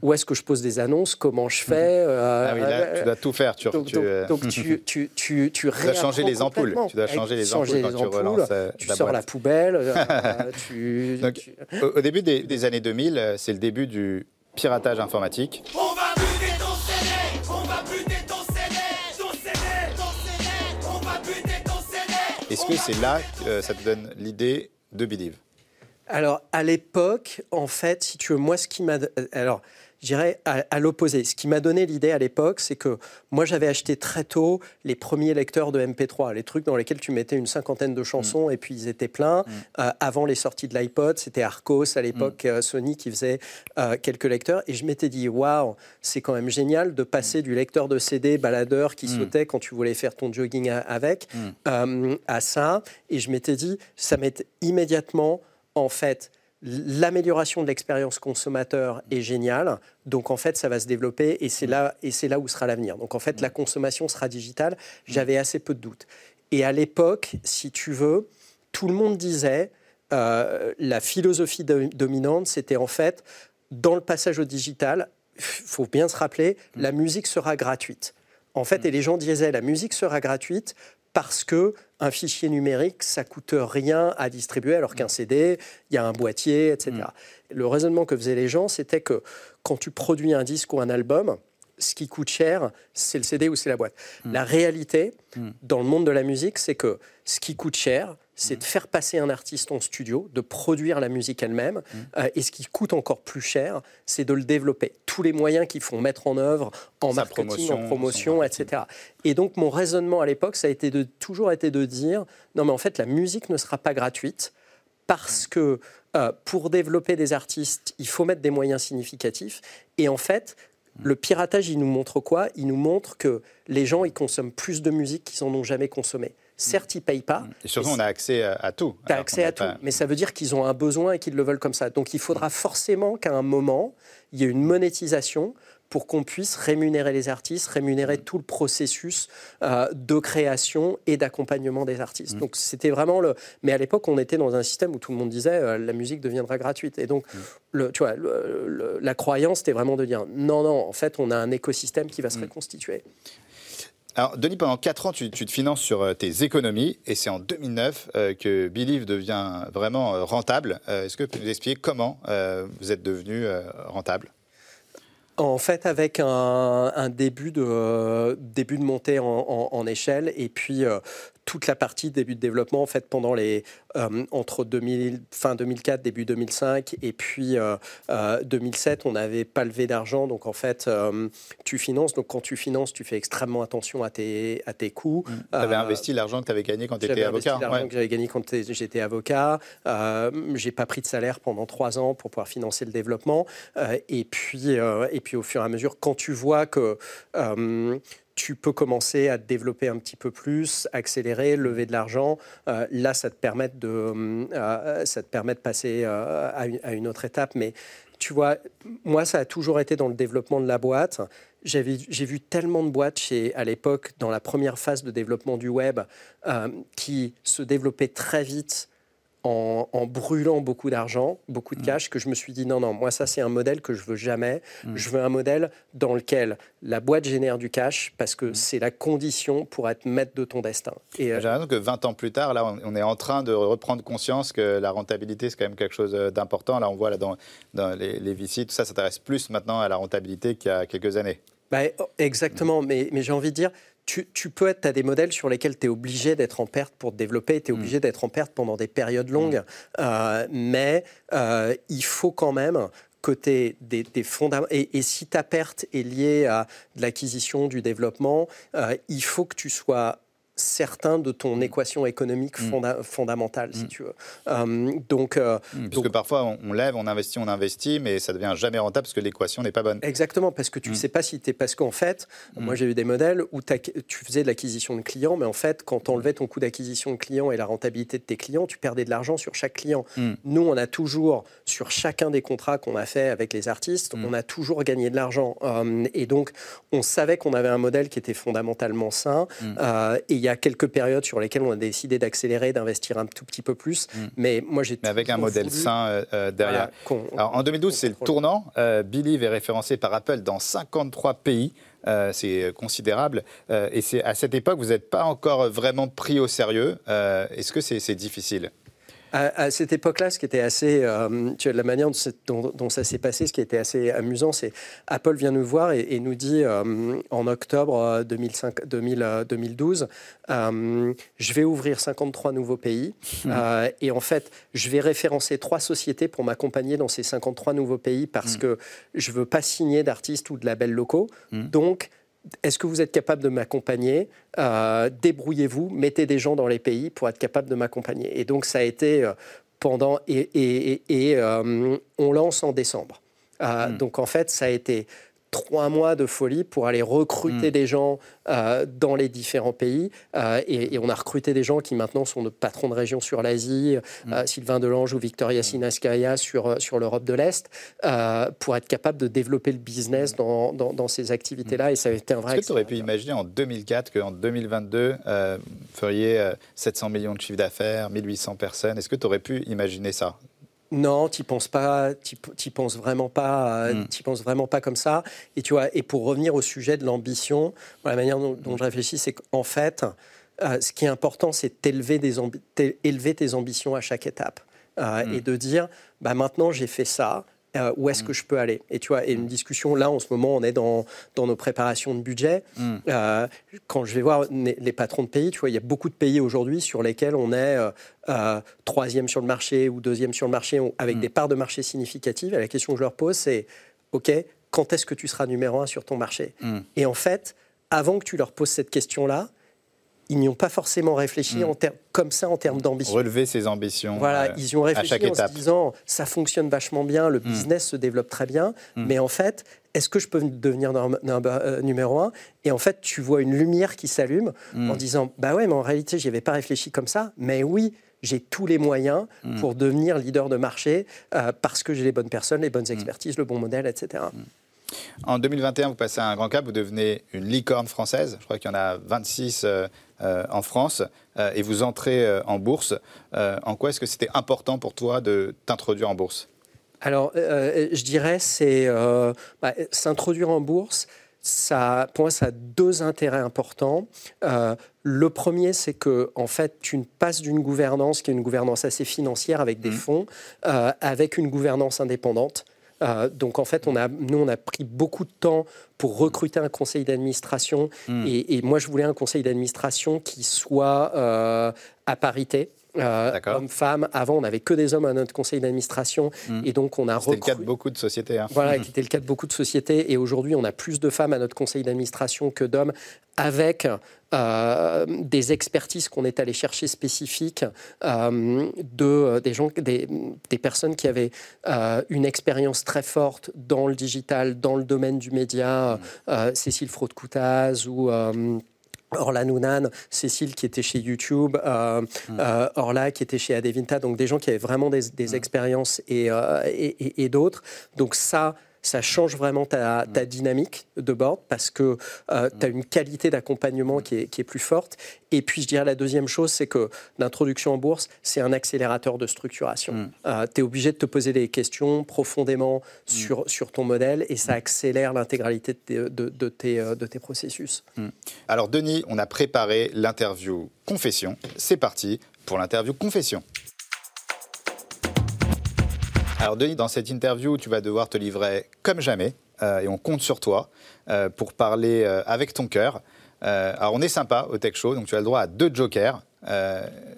Où est-ce que je pose des annonces? Comment je fais? Ah tu dois tout faire. Tu, donc, tu, euh, <laughs> tu, tu, tu, dois changer les ampoules. Tu dois changer les ampoules quand tu relances euh, Tu sors la poubelle. Euh, <laughs> au, début des, années 2000, c'est le début du piratage informatique. On va buter ton CD On va buter ton CD Ton CD Ton CD On va buter ton CD Est-ce que c'est là que ça te donne l'idée de Believe alors, à l'époque, en fait, si tu veux, moi, ce qui m'a. Alors, je dirais à, l'opposé. Ce qui m'a donné l'idée à l'époque, c'est que moi, j'avais acheté très tôt les premiers lecteurs de MP3, les trucs dans lesquels tu mettais une cinquantaine de chansons mm. et puis ils étaient pleins. Mm. Euh, avant les sorties de l'iPod, c'était Arcos à l'époque, mm. euh, Sony qui faisait euh, quelques lecteurs. Et je m'étais dit, waouh, c'est quand même génial de passer du lecteur de CD baladeur qui sautait quand tu voulais faire ton jogging avec à ça. Et je m'étais dit, ça m'est immédiatement, en fait, l'amélioration de l'expérience consommateur est géniale. Donc en fait, ça va se développer et c'est là, et c'est là où sera l'avenir. Donc en fait, la consommation sera digitale. J'avais assez peu de doutes. Et à l'époque, si tu veux, tout le monde disait euh, la philosophie dominante, c'était en fait dans le passage au digital. Il faut bien se rappeler, la musique sera gratuite. En fait, et les gens disaient la musique sera gratuite parce que un fichier numérique, ça coûte rien à distribuer, alors qu'un CD, il y a un boîtier, etc. Mm. Le raisonnement que faisaient les gens, c'était que quand tu produis un disque ou un album, ce qui coûte cher, c'est le CD ou c'est la boîte. Mm. La réalité, mm. dans le monde de la musique, c'est que ce qui coûte cher, c'est de faire passer un artiste en studio, de produire la musique elle-même. Mmh. Euh, et ce qui coûte encore plus cher, c'est de le développer. Tous les moyens qu'il faut mettre en œuvre en marketing, en promotion, etc. Et donc mon raisonnement à l'époque, ça a été de, toujours été de dire, non mais en fait la musique ne sera pas gratuite parce que euh, pour développer des artistes, il faut mettre des moyens significatifs. Et en fait, mmh. le piratage, il nous montre quoi? Il nous montre que les gens, ils consomment plus de musique qu'ils n'en ont jamais consommé Certes, ils ne payent pas. Et surtout, on a accès à, tout. Tu as accès à tout, mais ça veut dire qu'ils ont un besoin et qu'ils le veulent comme ça. Donc il faudra forcément qu'à un moment, il y ait une monétisation pour qu'on puisse rémunérer les artistes, rémunérer tout le processus euh, de création et d'accompagnement des artistes. Mmh. Donc c'était vraiment le. Mais à l'époque, on était dans un système où tout le monde disait euh, la musique deviendra gratuite. Et donc, mmh. le, tu vois, la croyance, c'était vraiment de dire non, non, en fait, on a un écosystème qui va se mmh. reconstituer. Alors, Denis, pendant 4 ans, tu, te finances sur euh, tes économies et c'est en 2009 que Believe devient vraiment rentable. Est-ce que tu peux nous expliquer comment vous êtes devenu rentable? En fait, avec un, début, de, début de montée en, échelle et puis euh, toute la partie début de développement en fait pendant les euh, entre 2000, fin 2004 début 2005 et puis 2007 euh, euh, on n'avait pas levé d'argent. Donc en fait tu finances. Donc quand tu finances tu fais extrêmement attention à tes à tes coûts. Mmh. tu avais investi l'argent que tu avais gagné quand tu étais avocat l'argent que j'avais gagné quand j'étais avocat. J'ai pas pris de salaire pendant trois ans pour pouvoir financer le développement. Et puis et puis au fur et à mesure quand tu vois que tu peux commencer à te développer un petit peu plus, accélérer, lever de l'argent. Euh, là, ça te permet de, euh, ça te permet de passer euh, à, une, autre étape. Mais tu vois, moi, ça a toujours été dans le développement de la boîte. J'ai vu tellement de boîtes chez, à l'époque, dans la première phase de développement du web, qui se développaient très vite en, brûlant beaucoup d'argent, beaucoup de mm. cash, que je me suis dit non, non, moi ça c'est un modèle que je veux jamais. Mm. Je veux un modèle dans lequel la boîte génère du cash parce que mm. c'est la condition pour être maître de ton destin. Et euh, J'ai l'impression que 20 ans plus tard, là, on est en train de reprendre conscience que la rentabilité c'est quand même quelque chose euh, d'important. Là, on voit là dans, dans les, les VC, tout ça s'intéresse plus maintenant à la rentabilité qu'il y a quelques années. Bah, exactement, mais, mais j'ai envie de dire, tu, peux être, as des modèles sur lesquels tu es obligé d'être en perte pour te développer, tu es obligé mm. d'être en perte pendant des périodes longues, mm. euh, mais euh, il faut quand même côté des, des fondamentaux. Et, si ta perte est liée à l'acquisition, du développement, euh, il faut que tu sois certain de ton mm. équation économique mm. fondamentale, si mm. tu veux. Euh, donc, euh, parce que parfois, on, lève, on investit, on investit, mais ça devient jamais rentable parce que l'équation n'est pas bonne. Exactement, parce que tu ne sais pas si tu es... Parce qu'en fait, moi j'ai eu des modèles où tu faisais de l'acquisition de clients, mais en fait, quand tu enlevais ton coût d'acquisition de clients et la rentabilité de tes clients, tu perdais de l'argent sur chaque client. Nous, on a toujours, sur chacun des contrats qu'on a fait avec les artistes, on a toujours gagné de l'argent. Euh, et donc, on savait qu'on avait un modèle qui était fondamentalement sain. et y a quelques périodes sur lesquelles on a décidé d'accélérer, d'investir un tout petit peu plus. Mm. Mais moi, j'ai. Mais avec un modèle sain euh, euh, derrière. Alors, en 2012, c'est le tournant. Euh, Believe est référencé par Apple dans 53 pays. c'est considérable. et c'est à cette époque, vous n'êtes pas encore vraiment pris au sérieux. Est-ce que c'est difficile? À, cette époque-là, ce qui était assez, euh, tu vois, la manière dont, ça s'est passé, ce qui était assez amusant, c'est Apple vient nous voir et, nous dit euh, en octobre 2005, 2012, euh, je vais ouvrir 53 nouveaux pays mmh. et en fait, je vais référencer trois sociétés pour m'accompagner dans ces 53 nouveaux pays parce mmh. que je veux pas signer d'artistes ou de labels locaux. Mmh. Donc est-ce que vous êtes capable de m'accompagner? Euh, Débrouillez-vous, mettez des gens dans les pays pour être capable de m'accompagner. Et donc ça a été euh, pendant et, euh, on lance en décembre. Hmm. Donc en fait ça a été trois mois de folie pour aller recruter mm. des gens euh, dans les différents pays. Euh, et, on a recruté des gens qui maintenant sont notre patron de région sur l'Asie, mm. euh, Sylvain Delange ou Victoria mm. Sinaskaya sur, sur l'Europe de l'Est, pour être capable de développer le business dans, dans, ces activités-là. Et ça a été un vrai. Est-ce que tu aurais pu imaginer en 2004 qu'en 2022, vous feriez 700 millions de chiffre d'affaires, 1800 personnes? Est-ce que tu aurais pu imaginer ça? Non, tu penses pas, tu penses vraiment pas, euh, tu penses vraiment pas comme ça. Et tu vois, et pour revenir au sujet de l'ambition, la manière dont, je réfléchis, c'est qu'en fait, euh, ce qui est important, c'est d'élever élever tes ambitions à chaque étape euh, hmm. et de dire, bah maintenant j'ai fait ça. Euh, où est-ce mm. que je peux aller Et tu vois, et une discussion, là, en ce moment, on est dans, dans nos préparations de budget. Mm. Euh, quand je vais voir les, patrons de pays, tu vois, il y a beaucoup de pays aujourd'hui sur lesquels on est euh, troisième sur le marché ou deuxième sur le marché, avec mm. des parts de marché significatives. Et la question que je leur pose, c'est, OK, quand est-ce que tu seras numéro un sur ton marché? Et en fait, avant que tu leur poses cette question-là, ils n'y ont pas forcément réfléchi hmm. en comme ça en termes d'ambition. Relever ses ambitions. Voilà, ils y ont réfléchi en se disant ça fonctionne vachement bien, le business se développe très bien, mais en fait, est-ce que je peux devenir euh, numéro un? Et en fait, tu vois une lumière qui s'allume en disant bah ouais, mais en réalité, j'y avais pas réfléchi comme ça, mais oui, j'ai tous les moyens pour devenir leader de marché euh, parce que j'ai les bonnes personnes, les bonnes expertises, le bon modèle, etc. En 2021, vous passez un grand cap, vous devenez une licorne française. Je crois qu'il y en a 26 euh, euh, en France et vous entrez en bourse. en quoi est-ce que c'était important pour toi de t'introduire en bourse? Alors, je dirais, c'est bah, s'introduire en bourse ça, pour moi, ça a deux intérêts importants. Euh, le premier, c'est que en fait, tu passes d'une gouvernance qui est une gouvernance assez financière avec des mmh. fonds, euh, avec une gouvernance indépendante. Euh, donc en fait, on a, nous, on a pris beaucoup de temps pour recruter un conseil d'administration. Mmh. Et, et, moi, je voulais un conseil d'administration qui soit à parité. Euh, hommes-femmes. Avant, on n'avait que des hommes à notre conseil d'administration. Hmm. Et donc, on a C'était le cas de beaucoup de sociétés. Hein. Voilà, <laughs> qui était le cas de beaucoup de sociétés. Et aujourd'hui, on a plus de femmes à notre conseil d'administration que d'hommes, avec euh, des expertises qu'on est allé chercher spécifiques euh, de, des, gens, des, des, personnes qui avaient une expérience très forte dans le digital, dans le domaine du média. Hmm. Cécile Fraude-Coutaz ou. Orla Nounan, Cécile qui était chez YouTube, euh, mm. euh, Orla qui était chez Adevinta, donc des gens qui avaient vraiment des, mm. expériences euh, et, et d'autres. Donc ça, ça change vraiment ta, dynamique de board parce que euh, tu as une qualité d'accompagnement qui est, plus forte. Et puis, je dirais la deuxième chose, c'est que l'introduction en bourse, c'est un accélérateur de structuration. Mm. Euh, tu es obligé de te poser des questions profondément mm. sur, ton modèle et ça accélère l'intégralité de, de, tes, euh, de tes processus. Alors, Denis, on a préparé l'interview confession. C'est parti pour l'interview confession. Alors Denis, dans cette interview, tu vas devoir te livrer comme jamais, euh, et on compte sur toi euh, pour parler euh, avec ton cœur. alors on est sympa au Tech Show, donc tu as le droit à deux jokers.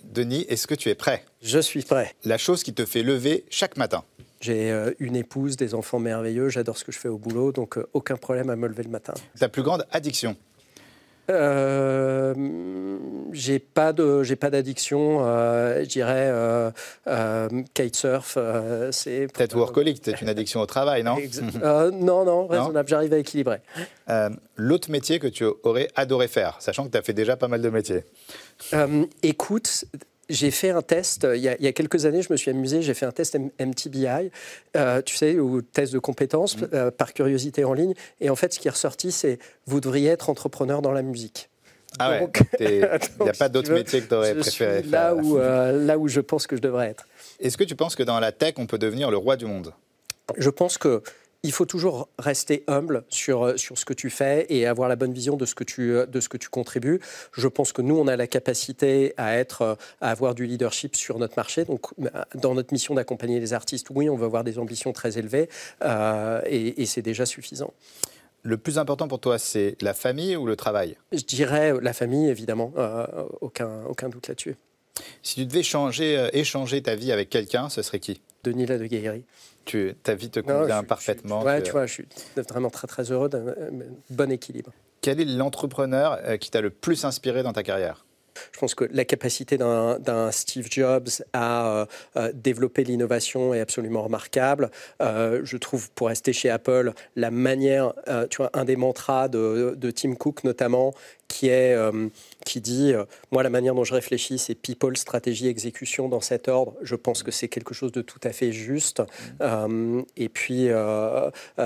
Denis, est-ce que tu es prêt? Je suis prêt. La chose qui te fait lever chaque matin j'ai une épouse, des enfants merveilleux, j'adore ce que je fais au boulot, donc aucun problème à me lever le matin. Ta plus grande addiction? Euh, j'ai pas de j'ai pas d'addiction euh, je dirais euh, euh kitesurf c'est peut-être workaholic c'est une addiction au travail non non non raisonnable j'arrive à équilibrer. L'autre métier que tu aurais adoré faire sachant que tu as fait déjà pas mal de métiers. Écoute j'ai fait un test, il y, a, quelques années, je me suis amusé, j'ai fait un test MTBI, euh, tu sais, ou test de compétences mm. euh, par curiosité en ligne. Et en fait, ce qui est ressorti, c'est vous devriez être entrepreneur dans la musique. Ah ouais, il <laughs> n'y a pas d'autre métier que tu aurais préféré faire. Là où, euh, là où je pense que je devrais être. Est-ce que tu penses que dans la tech, on peut devenir le roi du monde? Je pense que il faut toujours rester humble sur, euh, sur ce que tu fais et avoir la bonne vision de ce, que tu, euh, de ce que tu contribues. Je pense que nous, on a la capacité à, être, euh, à avoir du leadership sur notre marché. Donc, dans notre mission d'accompagner les artistes, oui, on veut avoir des ambitions très élevées et, c'est déjà suffisant. Le plus important pour toi, c'est la famille ou le travail? Je dirais la famille, évidemment. aucun, aucun doute là-dessus. Si tu devais changer, échanger ta vie avec quelqu'un, ce serait qui? Denis Ladegaillerie tu, ta vie te convient parfaitement. Oui, tu vois, je suis vraiment très très heureux d'un bon équilibre. Quel est l'entrepreneur euh, qui t'a le plus inspiré dans ta carrière? Je pense que la capacité d'un Steve Jobs à euh, euh, développer l'innovation est absolument remarquable. je trouve, pour rester chez Apple, la manière, tu vois, un des mantras de, de Tim Cook notamment, qui, est, euh, qui dit euh, Moi, la manière dont je réfléchis, c'est people, stratégie, exécution dans cet ordre. Je pense que c'est quelque chose de tout à fait juste. Euh, et puis,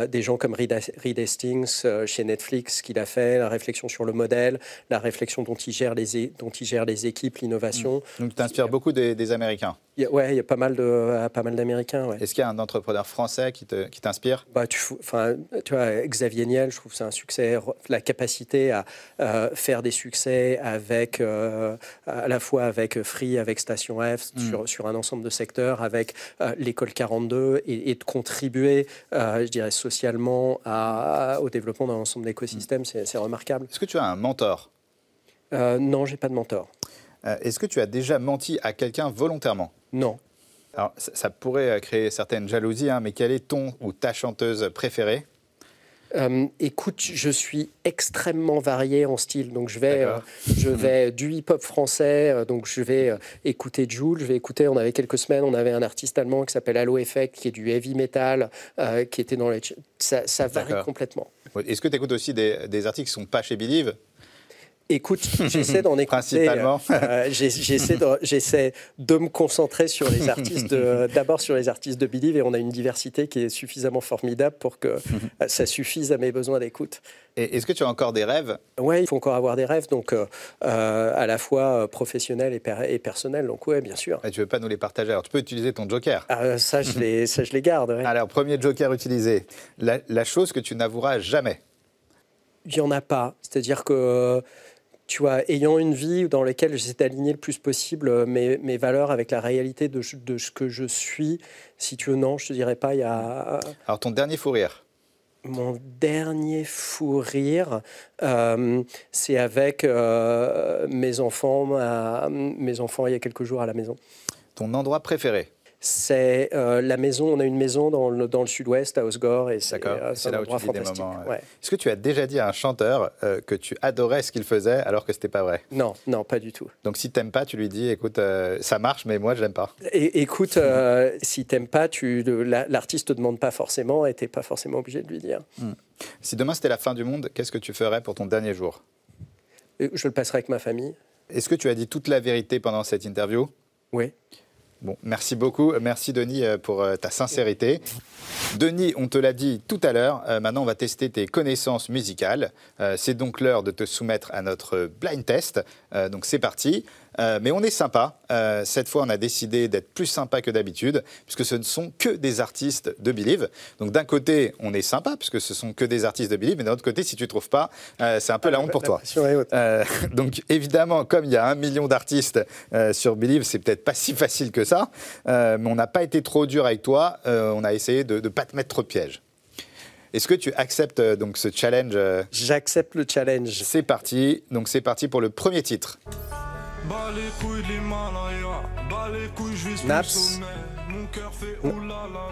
des gens comme Reed, Hastings chez Netflix, qu'il a fait, la réflexion sur le modèle, la réflexion dont il gère les, dont il gère les équipes, l'innovation. Mmh. Donc, tu t'inspires beaucoup des, Américains Oui, il y a pas mal de pas mal d'Américains. Ouais. Est-ce qu'il y a un entrepreneur français qui t'inspire qui bah, tu, tu vois, Xavier Niel, je trouve que c'est un succès. La capacité à faire des succès avec, euh, à la fois avec Free, avec Station F, mm. sur, sur, un ensemble de secteurs, avec euh, l'école 42, et, de contribuer, euh, je dirais, socialement à, au développement d'un ensemble d'écosystèmes, mm. c'est remarquable. Est-ce que tu as un mentor? Non, j'ai pas de mentor. Est-ce que tu as déjà menti à quelqu'un volontairement? Non. Alors, ça, pourrait créer certaines jalousies, hein, mais quelle est ton ou ta chanteuse préférée? Euh, Écoute, je suis extrêmement varié en style. Donc, je vais, je vais du hip-hop français. donc, je vais écouter Jules. Je vais écouter. On avait quelques semaines, on avait un artiste allemand qui s'appelle Halo Effect, qui est du heavy metal, qui était dans les. Ça, ça varie complètement. Est-ce que tu écoutes aussi des, des artistes qui ne sont pas chez Believe? Écoute, <laughs> j'essaie d'en écouter. Principalement. Euh, j'essaie de, de, me concentrer sur les artistes, <laughs> d'abord sur les artistes de Believe, et on a une diversité qui est suffisamment formidable pour que <laughs> euh, ça suffise à mes besoins d'écoute. Est-ce que tu as encore des rêves? Oui, il faut encore avoir des rêves, donc euh, à la fois professionnels et, et personnels. Donc oui, bien sûr. Et tu veux pas nous les partager? Alors tu peux utiliser ton joker. Ah, ça, je les, ça, je les garde. Alors premier joker utilisé, la, la chose que tu n'avoueras jamais. Il n'y en a pas. C'est-à-dire que tu vois, ayant une vie dans laquelle j'essaie d'aligner le plus possible euh, mes, mes, valeurs avec la réalité de, de, ce que je suis, si tu veux, non, je te dirais pas, il y a... Alors, ton dernier fou rire mon dernier fou rire, euh, c'est avec euh, mes enfants, mes enfants il y a quelques jours à la maison. Ton endroit préféré c'est euh, la maison. On a une maison dans le, dans le sud-ouest, à Osgore, et c'est euh, un là où tu des moments. Est-ce que tu as déjà dit à un chanteur euh, que tu adorais ce qu'il faisait alors que c'était pas vrai? Non, non, pas du tout. Donc si t'aimes pas, tu lui dis, écoute, ça marche, mais moi je l'aime pas. Et, écoute, <laughs> si t'aimes pas, tu, l'artiste te demande pas forcément, et t'es pas forcément obligé de lui dire. Hmm. Si demain c'était la fin du monde, qu'est-ce que tu ferais pour ton dernier jour? Je le passerai avec ma famille. Est-ce que tu as dit toute la vérité pendant cette interview? Oui. Merci beaucoup. Merci Denis euh, pour euh, ta sincérité. Denis, on te l'a dit tout à l'heure, euh, maintenant on va tester tes connaissances musicales. c'est donc l'heure de te soumettre à notre blind test. donc c'est parti. Euh, mais on est sympa. Euh, cette fois, on a décidé d'être plus sympa que d'habitude, puisque ce ne sont que des artistes de Believe. Donc d'un côté, on est sympa, puisque ce sont que des artistes de Believe, mais d'un autre côté, si tu ne trouves pas, euh, c'est un peu la honte pour toi. donc évidemment, comme il y a un million d'artistes sur Believe, c'est peut-être pas si facile que ça, mais on n'a pas été trop dur avec toi. on a essayé de ne pas te mettre trop de pièges. Est-ce que tu acceptes donc ce challenge J'accepte le challenge. C'est parti. Donc c'est parti pour le premier titre. Bas les couilles de l'Himalaya, bas les couilles, je vis Naps. le sommet. Mon cœur fait oulala.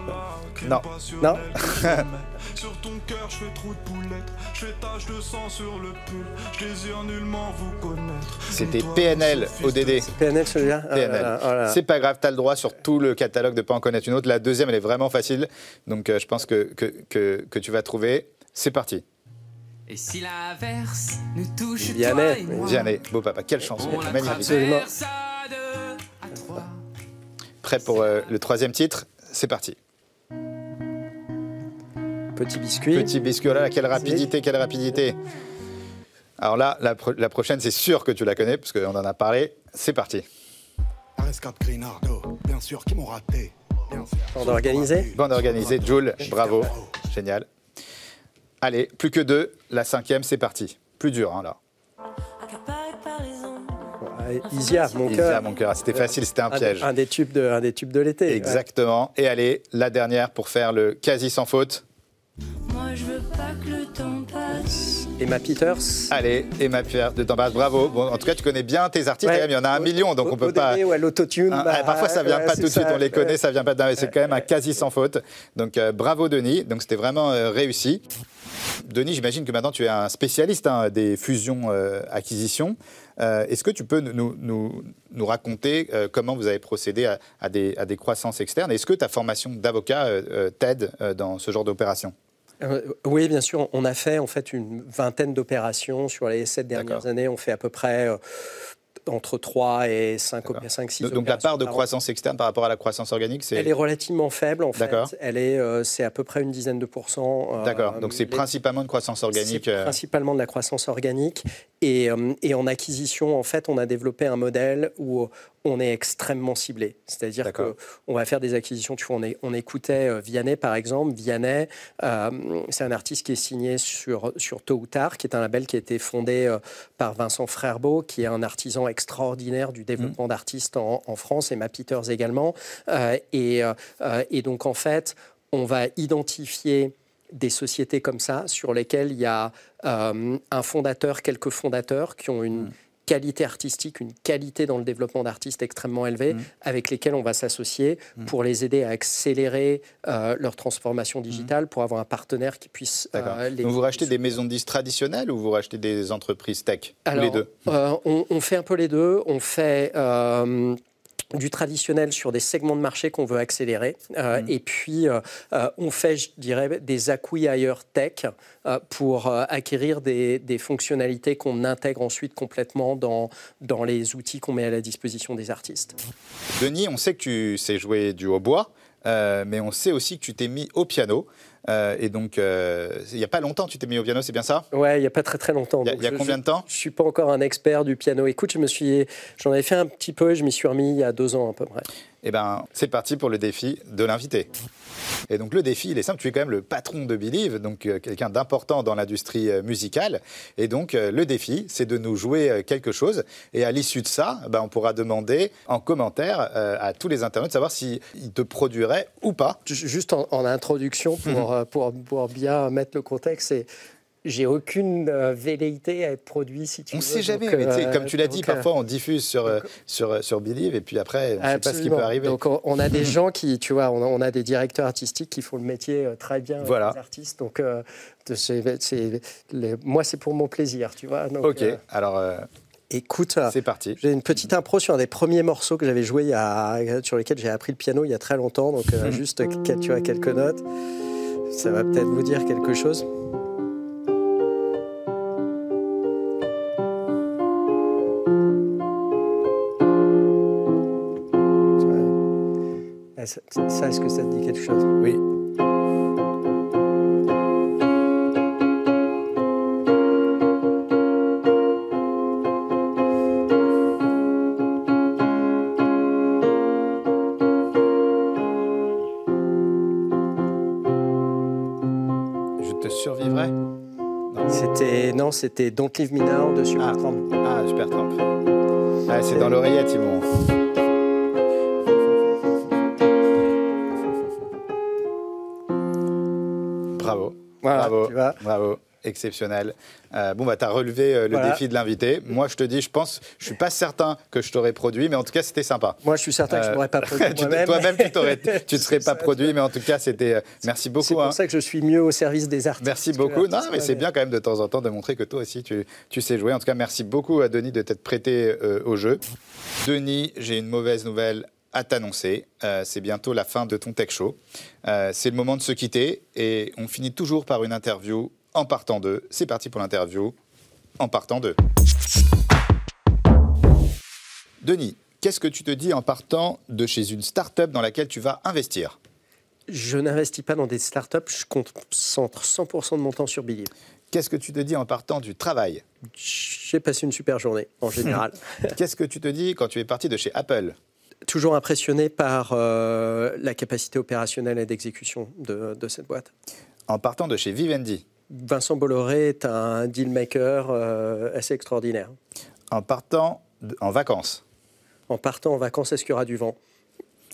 Non. Non. <laughs> sur ton cœur, je fais trop de poulettes. Je fais tache de sang sur le pull. Je désire nullement vous connaître. C'était PNL ODD. PNL celui-là PNL. Oh C'est pas grave, t'as le droit sur tout le catalogue de pas en connaître une autre. La deuxième, elle est vraiment facile. Donc euh, je pense que, que, que, que tu vas trouver. C'est parti. Et si l'inverse nous touche Vianney, Vianney, beau papa, quelle chanson, magnifique. Prêt pour euh, le troisième titre? C'est parti. Petit biscuit. Petit biscuit, oh là, quelle rapidité, quelle rapidité. Alors là, la, la prochaine, c'est sûr que tu la connais, parce qu'on en a parlé. C'est parti. bien sûr, qui m'ont raté. Bande organisée Bande organisée, Jules, bravo, génial. Allez, plus que deux. La cinquième, c'est parti. Plus dur, hein, là. Isia, mon cœur. Isia, mon cœur. C'était facile, c'était un, piège. Un des tubes de, un des tubes de l'été. Exactement. Et allez, la dernière pour faire le quasi sans faute. Moi, je veux pas que le temps passe. Emma Peters. Allez, Emma Peters de temps passe, bravo. Bon, en tout cas, tu connais bien tes artistes, il y en a un million, donc on peut pas. Ou à l'autotune. Ah, bah, parfois, ça vient pas tout de suite, on les connaît, ça vient pas d'un. C'est quand même un quasi sans faute. Donc, euh, bravo, Denis. Donc, c'était vraiment euh, réussi. Denis, j'imagine que maintenant tu es un spécialiste hein, des fusions-acquisitions. Euh, est-ce que tu peux nous, nous, nous raconter euh, comment vous avez procédé à, des, à, des, croissances externes? Est-ce que ta formation d'avocat euh, t'aide dans ce genre d'opération? Oui, bien sûr. On a fait en fait une vingtaine d'opérations sur les sept dernières années. On fait à peu près entre 3 et 5, 5 6 Donc la part de croissance externe par rapport à la croissance organique, c'est... Elle est relativement faible en fait. Elle est, euh, c'est à peu près une dizaine de pourcents. Euh, D'accord. Donc c'est principalement de croissance organique. C'est euh. principalement de la croissance organique. Et, et, en acquisition, en fait, on a développé un modèle où on est extrêmement ciblé. C'est-à-dire qu'on va faire des acquisitions. Tu vois, on, on écoutait euh, Vianney, par exemple. Vianney, euh, c'est un artiste qui est signé sur, sur Tôt ou Tard, qui est un label qui a été fondé euh, par Vincent Frerbeau, qui est un artisan extraordinaire du développement mmh. d'artistes en, France, et Matt Peters également. et, et donc, en fait, on va identifier des sociétés comme ça, sur lesquelles il y a un fondateur, quelques fondateurs qui ont une... Mmh qualité artistique, une qualité dans le développement d'artistes extrêmement élevée, mmh. avec lesquels on va s'associer mmh. pour les aider à accélérer euh, leur transformation digitale, pour avoir un partenaire qui puisse euh, les. Donc vous rachetez des maisons de disques traditionnelles ou vous rachetez des entreprises tech Alors, Les deux? Euh, on, on, fait un peu les deux. On fait du traditionnel sur des segments de marché qu'on veut accélérer. Euh, mmh. Et puis, euh, euh, on fait, je dirais, des acquis-ailleurs tech pour acquérir des, fonctionnalités qu'on intègre ensuite complètement dans, dans les outils qu'on met à la disposition des artistes. Denis, on sait que tu sais jouer du hautbois, mais on sait aussi que tu t'es mis au piano. Euh, et donc, euh, il n'y a pas longtemps, tu t'es mis au piano, c'est bien ça? Ouais, il n'y a pas très très longtemps. Il y a, combien de temps? Je ne suis pas encore un expert du piano. Écoute, je me suis, j'en avais fait un petit peu et je m'y suis remis il y a deux ans à peu près. Eh bien, c'est parti pour le défi de l'invité. Et donc le défi, il est simple, tu es quand même le patron de Believe, donc euh, quelqu'un d'important dans l'industrie euh, musicale. Et donc euh, le défi, c'est de nous jouer quelque chose. Et à l'issue de ça, ben, on pourra demander en commentaire à tous les internautes de savoir s'ils te produiraient ou pas. Juste en, introduction, pour, pour, pour, bien mettre le contexte, c'est j'ai aucune euh, velléité à être produit si tu on ne sait jamais, mais euh, comme tu l'as dit, parfois on diffuse sur, euh, sur, sur Believe et puis après, on ne sait pas ce qui peut arriver. Donc on, a des gens qui, tu vois, on a, des directeurs artistiques qui font le métier très bien, voilà. les artistes. Donc moi, c'est pour mon plaisir, tu vois. ok, alors. Écoute, c'est parti. J'ai une petite impro sur un des premiers morceaux que j'avais joué, sur lesquels j'ai appris le piano il y a très longtemps. Donc, juste, tu vois, quelques notes. Ça va peut-être vous dire quelque chose. Ça, est-ce que ça te dit quelque chose? Oui. Je te survivrai? C'était non, c'était Don't Leave Me Now de Supertramp. Ah, ah Supertramp. Ah, c'est dans l'oreillette, bravo, bravo. Exceptionnel. Euh, bon, bah, tu as relevé euh, le défi de l'invité. Moi, je te dis, je pense, je suis pas certain que je t'aurais produit, mais en tout cas, c'était sympa. Moi, je suis certain que je ne m'aurais pas <laughs> produit. Toi-même, tu ne <laughs> serais pas produit, mais en tout cas, c'était. Euh, merci beaucoup. C'est pour hein. ça que je suis mieux au service des artistes. Merci beaucoup. Non, mais c'est bien quand même de temps en temps de montrer que toi aussi, tu, tu sais jouer. En tout cas, merci beaucoup à Denis de t'être prêté au jeu. Denis, j'ai une mauvaise nouvelle à t'annoncer. Euh, c'est bientôt la fin de ton tech show. Euh, c'est le moment de se quitter et on finit toujours par une interview en partant d'eux. C'est parti pour l'interview en partant d'eux. Denis, qu'est-ce que tu te dis en partant de chez une start-up dans laquelle tu vas investir? Je n'investis pas dans des start-up, je concentre 100% de mon temps sur Believe. Qu'est-ce que tu te dis en partant du travail? J'ai passé une super journée, en général. <laughs> Qu'est-ce que tu te dis quand tu es parti de chez Apple? Toujours impressionné par euh, la capacité opérationnelle et d'exécution de, cette boîte. En partant de chez Vivendi Vincent Bolloré est un deal maker euh, assez extraordinaire. En partant en vacances En partant en vacances, est-ce qu'il y aura du vent?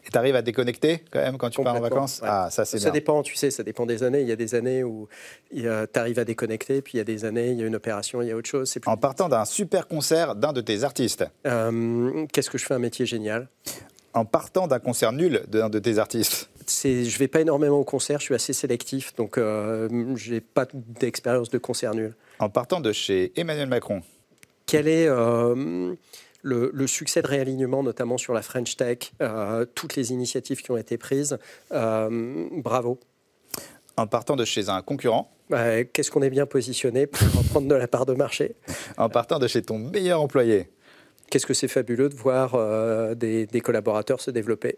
Et tu arrives à déconnecter quand même quand tu pars en vacances? Ah, ça c'est Ça dépend, tu sais, ça dépend des années. Il y a des années où tu arrives à déconnecter, puis il y a des années, il y a une opération, il y a autre chose. En partant d'un super concert d'un de tes artistes. Euh, Qu'est-ce que je fais un métier génial? En partant d'un concert nul d'un de tes artistes. Je vais pas énormément au concert, je suis assez sélectif, donc euh, je n'ai pas d'expérience de concert nul. En partant de chez Emmanuel Macron. Quel est euh, le, succès de réalignement, notamment sur la French Tech, euh, toutes les initiatives qui ont été prises, euh, bravo. En partant de chez un concurrent. Qu'est-ce qu'on est bien positionné pour <laughs> prendre de la part de marché. En partant de chez ton meilleur employé. Qu'est-ce que c'est fabuleux de voir euh, des, des, collaborateurs se développer.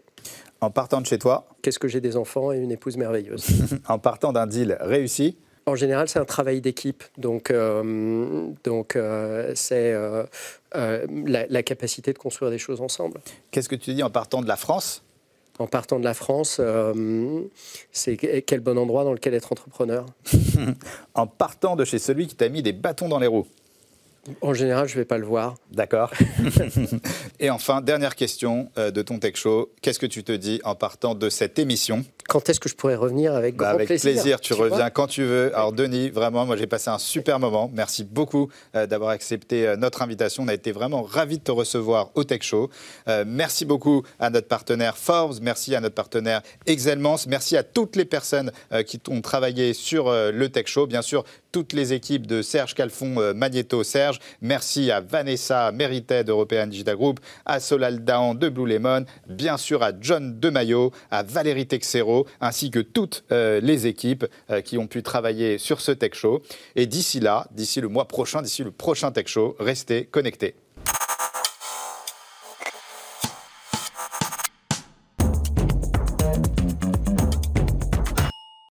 En partant de chez toi. Qu'est-ce que j'ai des enfants et une épouse merveilleuse. <laughs> En partant d'un deal réussi en général, c'est un travail d'équipe. Donc, euh, donc euh, c'est euh, la, capacité de construire des choses ensemble. Qu'est-ce que tu dis en partant de la France? En partant de la France, c'est quel bon endroit dans lequel être entrepreneur? <laughs> En partant de chez celui qui t'a mis des bâtons dans les roues En général, je ne vais pas le voir. D'accord. <laughs> Et enfin, dernière question euh, de ton tech show. Qu'est-ce que tu te dis en partant de cette émission Quand est-ce que je pourrais revenir avec bah, grand avec plaisir tu, reviens quand tu veux. Alors Denis, vraiment, moi j'ai passé un super moment. Merci beaucoup euh, d'avoir accepté euh, notre invitation. On a été vraiment ravis de te recevoir au Tech Show. merci beaucoup à notre partenaire Forbes. Merci à notre partenaire Excelmance. Merci à toutes les personnes qui ont travaillé sur le Tech Show. Bien sûr, toutes les équipes de Serge Calfon, Magneto Serge. Merci à Vanessa Merited European Digital Group, à Solal Dahan de Blue Lemon, bien sûr à John Demayo, à Valérie Texero, ainsi que toutes euh, les équipes euh, qui ont pu travailler sur ce Tech Show. Et d'ici là, d'ici le mois prochain, d'ici le prochain Tech Show, restez connectés.